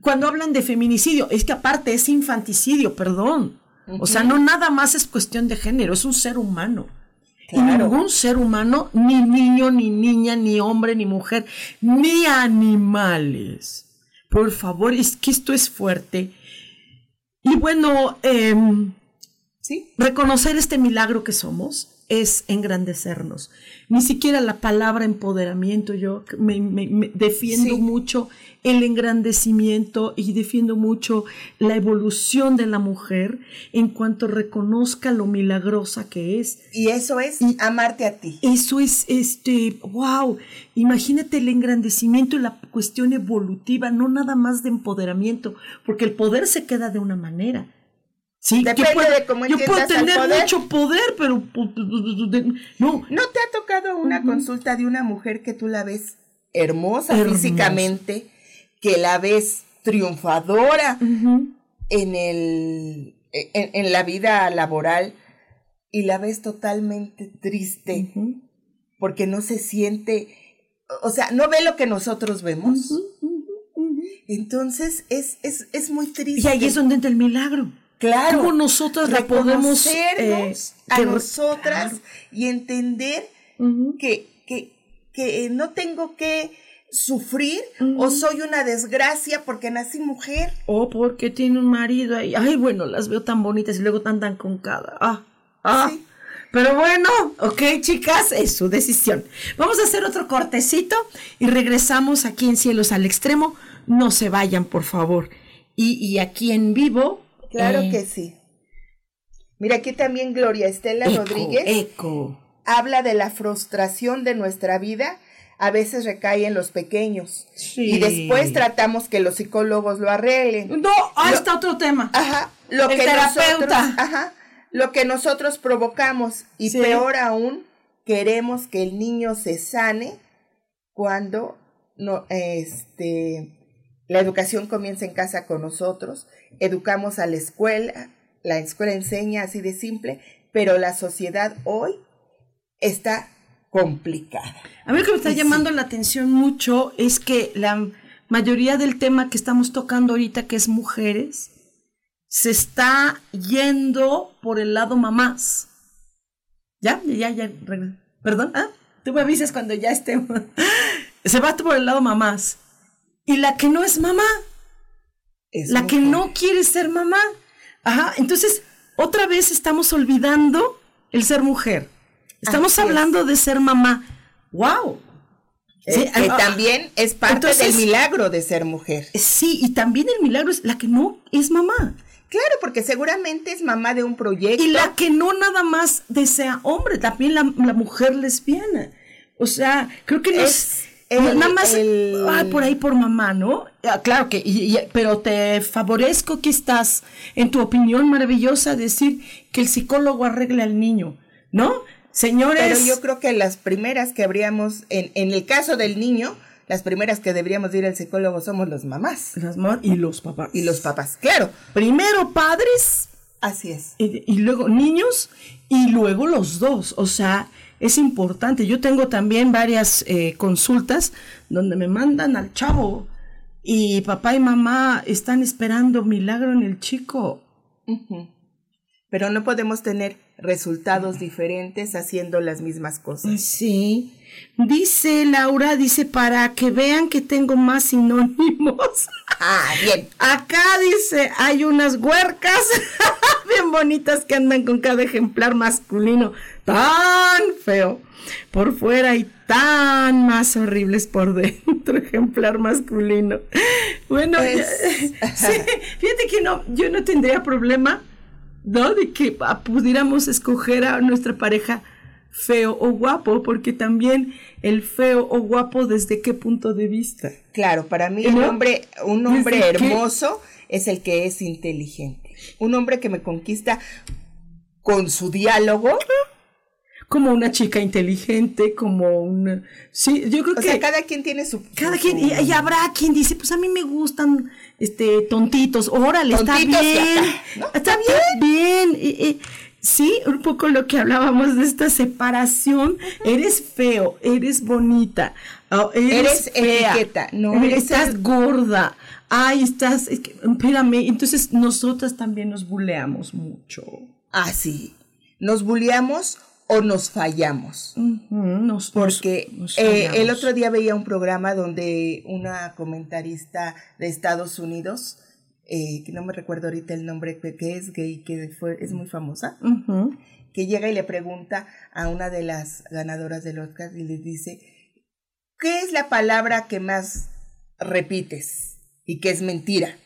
cuando hablan de feminicidio, es que aparte es infanticidio, perdón. O sea, no nada más es cuestión de género, es un ser humano. Y ningún ser humano, ni niño, ni niña, ni hombre, ni mujer, ni animales por favor, es que esto es fuerte. Y bueno, em, ¿Sí? reconocer este milagro que somos, es engrandecernos. Ni siquiera la palabra empoderamiento, yo me, defiendo mucho el engrandecimiento y defiendo mucho la evolución de la mujer en cuanto reconozca lo milagrosa que es. Y eso es amarte a ti. Eso es, este, wow, imagínate el engrandecimiento y la cuestión evolutiva, no nada más de empoderamiento, porque el poder se queda de una manera Sí, Depende de cómo Yo puedo tener mucho poder, pero no. ¿No te ha tocado una consulta de una mujer que tú la ves hermosa, físicamente, que la ves triunfadora en el en, la vida laboral y la ves totalmente triste porque no se siente, o sea, no ve lo que nosotros vemos. Entonces es, es, es muy triste. Y ahí es donde entra el milagro. Claro. ¿Cómo nosotros la podemos eh, a nosotras y entender que, que, que no tengo que sufrir o soy una desgracia porque nací mujer. O porque tiene un marido ahí. Ay, bueno, las veo tan bonitas y luego tan tan con cada. Ah, ah. Pero bueno, ok, chicas, es su decisión. Vamos a hacer otro cortecito y regresamos aquí en Cielos al Extremo. No se vayan, por favor. Y, y aquí en vivo Claro eh. que sí. Mira, aquí también Gloria Estela Rodríguez eco. habla de la frustración de nuestra vida, a veces recae en los pequeños. Y después tratamos que los psicólogos lo arreglen. No, ahí está otro tema. Ajá. Lo que Nosotros, ajá. Lo que nosotros provocamos. Y peor aún, queremos que el niño se sane cuando no, este, la educación comienza en casa con nosotros, educamos a la escuela, la escuela enseña así de simple, pero la sociedad hoy está complicada. A mí lo que me está llamando la atención mucho es que la mayoría del tema que estamos tocando ahorita, que es mujeres, se está yendo por el lado mamás. ¿Ya? Ya, ya, perdón, ¿ah? Tú me avisas cuando ya estemos. se va por el lado mamás. Y la que no es mamá. Es la que no quiere ser mamá. Ajá, entonces otra vez estamos olvidando el ser mujer. Estamos hablando de ser mamá. ¡Wow! Eh, que ah, también es parte del milagro de ser mujer. Sí, y también el milagro es la que no es mamá. Claro, porque seguramente es mamá de un proyecto. Y la que no nada más desea hombre, también la, mujer lesbiana. O sea, creo que es, Nada más, por ahí por mamá, ¿no? Ah, claro que, pero te favorezco que estás, en tu opinión maravillosa, decir que el psicólogo arregle al niño, ¿no? Señores. Pero yo creo que las primeras que habríamos, en, en el caso del niño, las primeras que deberíamos ir al psicólogo somos las mamás. Las mamás y los papás. Y los papás, claro. Primero padres. Así es. y luego niños y luego los dos. O sea, es importante. Yo tengo también varias eh, consultas donde me mandan al chavo y papá y mamá están esperando milagro en el chico. Pero no podemos tener resultados diferentes haciendo las mismas cosas. Sí. Dice Laura, dice, para que vean que tengo más sinónimos. Ah, bien. Acá dice, hay unas huercas bien bonitas que andan con cada ejemplar masculino tan feo por fuera y tan más horribles por dentro, ejemplar masculino. Bueno, fíjate que no, yo no tendría problema, ¿no? De que pudiéramos escoger a nuestra pareja feo o guapo, porque también el feo o guapo, ¿desde qué punto de vista? Claro, para mí un hombre, un hombre hermoso es el que es inteligente. Un hombre que me conquista con su diálogo como una chica inteligente, como una... Sí, yo creo o que... Sea, cada quien tiene su... Cada quien, y, habrá quien dice, pues a mí me gustan, este, tontitos, órale, está bien, está bien, bien, sí, un poco lo que hablábamos de esta separación, eres feo, eres bonita, oh, eres, etiqueta, no estás gorda, ay, estás, espérame, entonces nosotras también nos buleamos mucho. Ah, sí, nos buleamos o nos fallamos. Porque eh, el otro día veía un programa donde una comentarista de Estados Unidos, eh, que no me recuerdo ahorita el nombre, que es gay, que fue, es muy famosa, que llega y le pregunta a una de las ganadoras del Oscar y le dice, ¿qué es la palabra que más repites y que es mentira?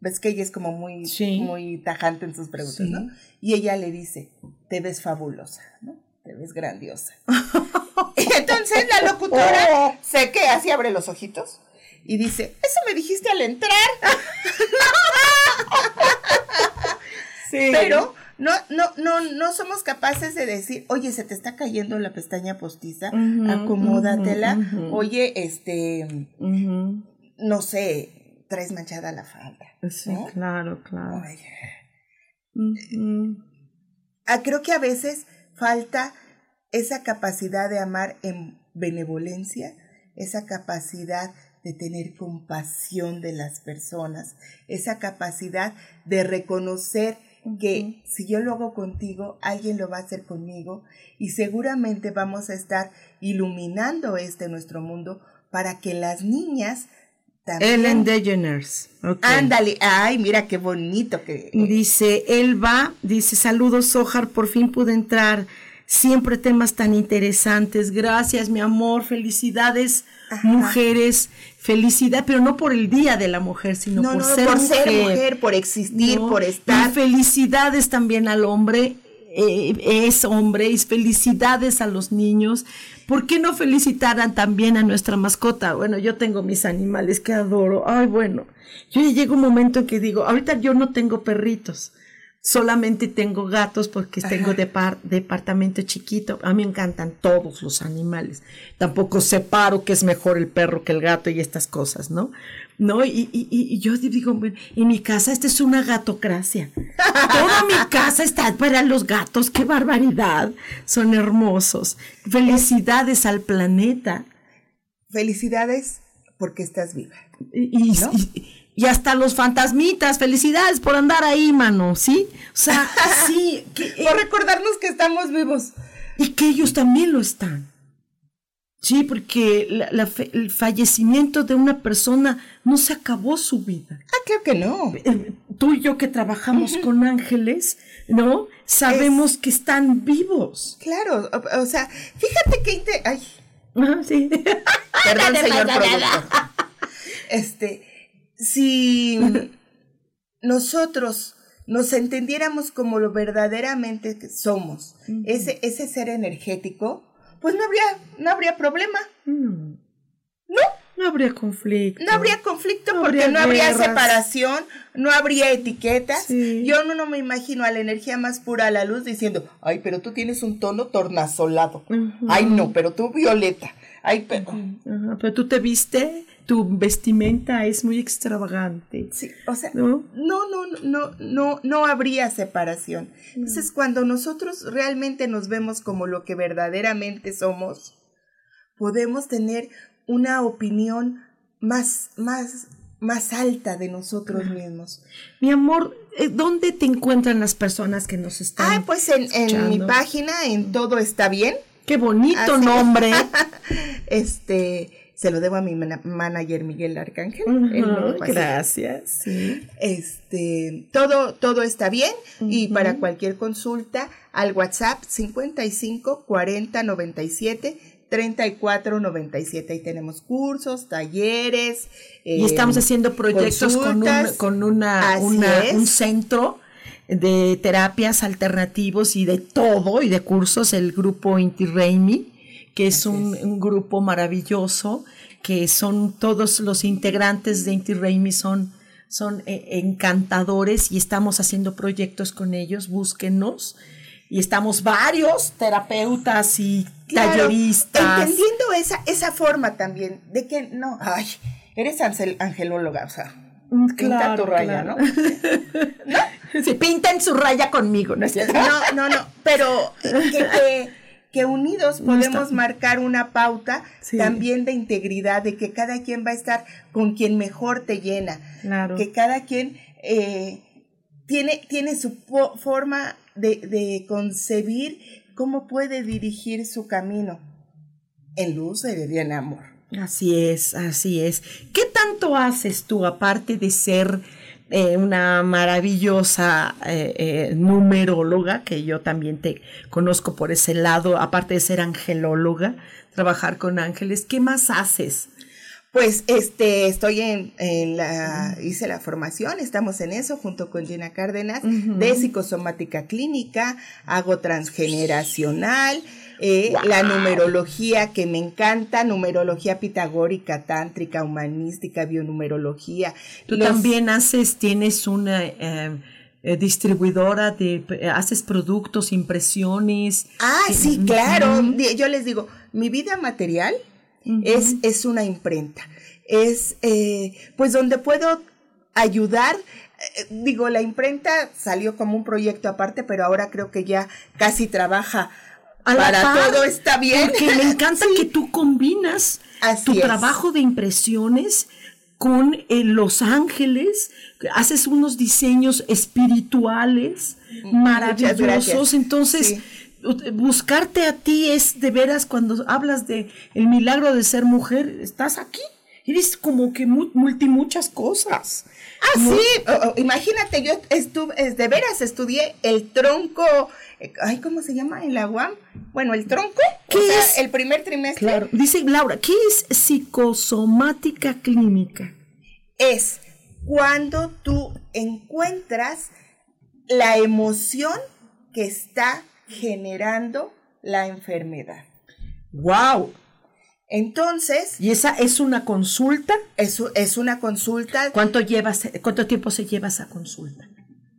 Ves que ella es como muy, muy tajante en sus preguntas, ¿no? Y ella le dice, te ves fabulosa, ¿no? Te ves grandiosa. y entonces la locutora oh. sé que así abre los ojitos y dice, eso me dijiste al entrar. sí. Pero no, no, no, no somos capaces de decir, oye, se te está cayendo la pestaña postiza, acomódatela, oye, este, no sé, traes manchada la falda. Sí, claro, claro. Ah, creo que a veces falta esa capacidad de amar en benevolencia, esa capacidad de tener compasión de las personas, esa capacidad de reconocer que si yo lo hago contigo, alguien lo va a hacer conmigo y seguramente vamos a estar iluminando este nuestro mundo para que las niñas también... Ellen DeGeneres. Ándale, ay, mira qué bonito que... Dice, Elba, dice, saludos, Sojar, por fin pude entrar. Siempre temas tan interesantes. Gracias, mi amor. Felicidades, mujeres. Felicidad, pero no por el Día de la Mujer, sino por, ser, por mujer. ser mujer. por existir, por estar. Y felicidades también al hombre. Eh, es hombre y felicidades a los niños. ¿Por qué no felicitaran también a nuestra mascota? Bueno, yo tengo mis animales que adoro. Ay, bueno, yo ya llega un momento en que digo, ahorita yo no tengo perritos, solamente tengo gatos porque tengo departamento chiquito. A mí me encantan todos los animales. Tampoco separo que es mejor el perro que el gato y estas cosas, ¿no? No, y, y, y yo digo, en mi casa esta es una gatocracia. Toda mi casa está para los gatos, qué barbaridad. Son hermosos. Felicidades al planeta. Felicidades porque estás viva. y, y hasta los fantasmitas, felicidades por andar ahí, mano, ¿sí? O sea, sí. por recordarnos que estamos vivos. Y que ellos también lo están. Sí, porque el fallecimiento de una persona no se acabó su vida. Ah, creo que no. Eh, tú y yo que trabajamos con ángeles, ¿no? Sabemos que están vivos. Claro, o, sea, fíjate que... Ay. sí. Perdón, señor productor. Este, si nosotros nos entendiéramos como lo verdaderamente somos, ese, ese ser energético, pues no habría, no habría problema. No. ¿No? No habría conflicto. No habría conflicto porque no habría separación, no habría etiquetas. Yo no, no, me imagino a la energía más pura a la luz diciendo, ay, pero tú tienes un tono tornasolado. Ay, no, pero tú violeta. Ay, pero... pero tú te viste tu vestimenta es muy extravagante. Sí, o sea, no, no, no, no, no, no habría separación. Entonces, cuando nosotros realmente nos vemos como lo que verdaderamente somos, podemos tener una opinión más, más, más alta de nosotros mismos. Mi amor, eh, ¿dónde te encuentran las personas que nos están? Ah, pues en, en mi página, en Todo Está Bien. Qué bonito nombre. este, se lo debo a mi manager Miguel Arcángel. gracias. Este, todo, todo está bien y para cualquier consulta al WhatsApp 55 40 97 34 97. Ahí tenemos cursos, talleres. y estamos em, haciendo proyectos con, un, con una, un centro de terapias alternativos y de todo y de cursos, el grupo Inti Reimi que es un, grupo maravilloso, que son todos los integrantes de Inti Reimi son, son eh, encantadores y estamos haciendo proyectos con ellos, búsquenos. Y estamos varios terapeutas y talleristas. Entendiendo esa, esa forma también de que no, ay, eres angelóloga, o sea, mm, pinta tu raya, ¿no? ¿no? Se pintan su raya conmigo, ¿no No, no, no, pero que que unidos podemos marcar una pauta también de integridad, de que cada quien va a estar con quien mejor te llena, que cada quien eh, tiene, tiene su forma de, de, concebir cómo puede dirigir su camino. En luz y en amor. Así es, así es. ¿Qué tanto haces tú aparte de ser eh, una maravillosa eh, eh, numeróloga, que yo también te conozco por ese lado, aparte de ser angelóloga, trabajar con ángeles. ¿Qué más haces? Pues este, estoy en, en la, hice la formación, estamos en eso junto con Gina Cárdenas, de psicosomática clínica, hago transgeneracional, eh, la numerología que me encanta, numerología pitagórica, tántrica, humanística, bionumerología. Tú también haces, tienes una eh, eh, distribuidora de, haces productos, impresiones. Ah, sí, claro. Yo les digo, mi vida material es, es una imprenta. Es, pues, donde puedo ayudar digo, la imprenta salió como un proyecto aparte, pero ahora creo que ya casi trabaja para todo está bien. Porque me encanta que tú combinas tu trabajo de impresiones con eh, Los Ángeles, haces unos diseños espirituales maravillosos, entonces buscarte a ti es de veras cuando hablas de el milagro de ser mujer, estás aquí, eres como que multi muchas cosas. Ah, sí, imagínate, yo estuve, de veras estudié el tronco ay, ¿cómo se llama? En la UAM. Bueno, el tronco, ¿Qué es? el primer trimestre. Claro, dice Laura, ¿qué es psicosomática clínica? Es cuando tú encuentras la emoción que está generando la enfermedad. ¡Wow! Entonces. ¿Y esa es una consulta? Es, es una consulta. ¿Cuánto, llevas, ¿Cuánto tiempo se lleva esa consulta?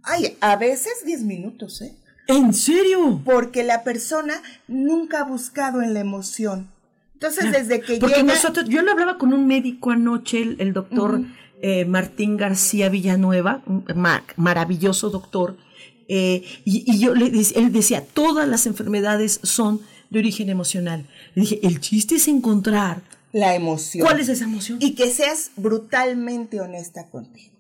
Ay, a veces 10 minutos, ¿eh? ¿En serio? Porque la persona nunca ha buscado en la emoción. Entonces, desde que Porque nosotros, yo le hablaba con un médico anoche, el, doctor eh, Martín García Villanueva, un maravilloso doctor, eh, y, yo le él decía, todas las enfermedades son de origen emocional. Le dije, el chiste es encontrar la emoción. ¿Cuál es esa emoción? Y que seas brutalmente honesta contigo.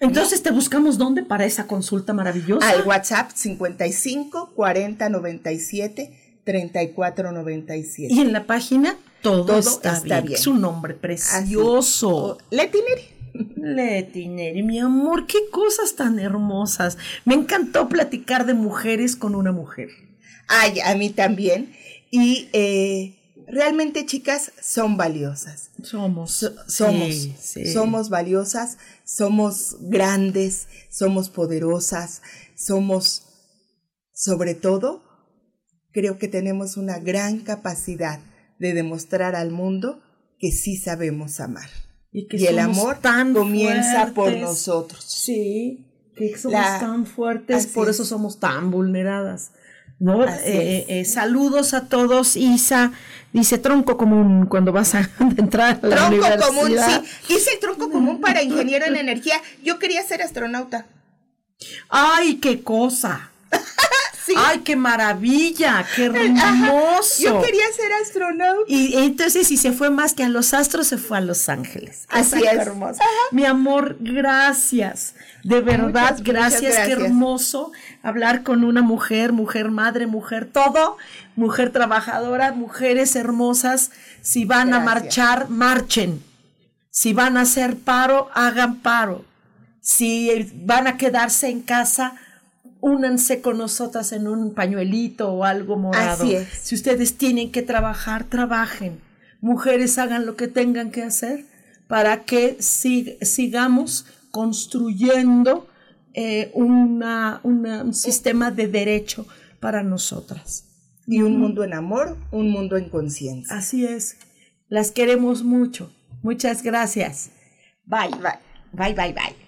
Entonces te buscamos dónde para esa consulta maravillosa. Al WhatsApp 55 40 97 34 97. Y en la página todo, está, bien. Es un nombre precioso. Letineri. Letineri, mi amor, qué cosas tan hermosas. Me encantó platicar de mujeres con una mujer. Ay, a mí también. Y eh, realmente, chicas, son valiosas. Somos. somos. Somos valiosas somos grandes, somos poderosas, somos, sobre todo, creo que tenemos una gran capacidad de demostrar al mundo que sí sabemos amar. Y, que el amor tan comienza por nosotros. Sí, que somos tan fuertes, por eso somos tan vulneradas. ¿No? Eh, eh, saludos a todos, Isa. Dice tronco común cuando vas a entrar a la tronco universidad. común, sí. Hice el tronco común para ingeniero en energía. Yo quería ser astronauta. ¡Ay, qué cosa! ¡Ay, qué maravilla! ¡Qué hermoso! Yo quería ser astronauta. Y entonces, si se fue más que a los astros, se fue a Los Ángeles. Así es. Hermoso. Mi amor, gracias. De verdad, gracias. Qué hermoso hablar con una mujer, mujer madre, mujer todo, mujer trabajadora, mujeres hermosas. Si van a marchar, marchen. Si van a hacer paro, hagan paro. Si van a quedarse en casa, únanse con nosotras en un pañuelito o algo morado. Si ustedes tienen que trabajar, trabajen. Mujeres hagan lo que tengan que hacer para que sigamos construyendo eh, una, un sistema de derecho para nosotras. Y un mundo en amor, un mundo en conciencia. Así es. Las queremos mucho. Muchas gracias. Bye, bye, bye, bye, bye.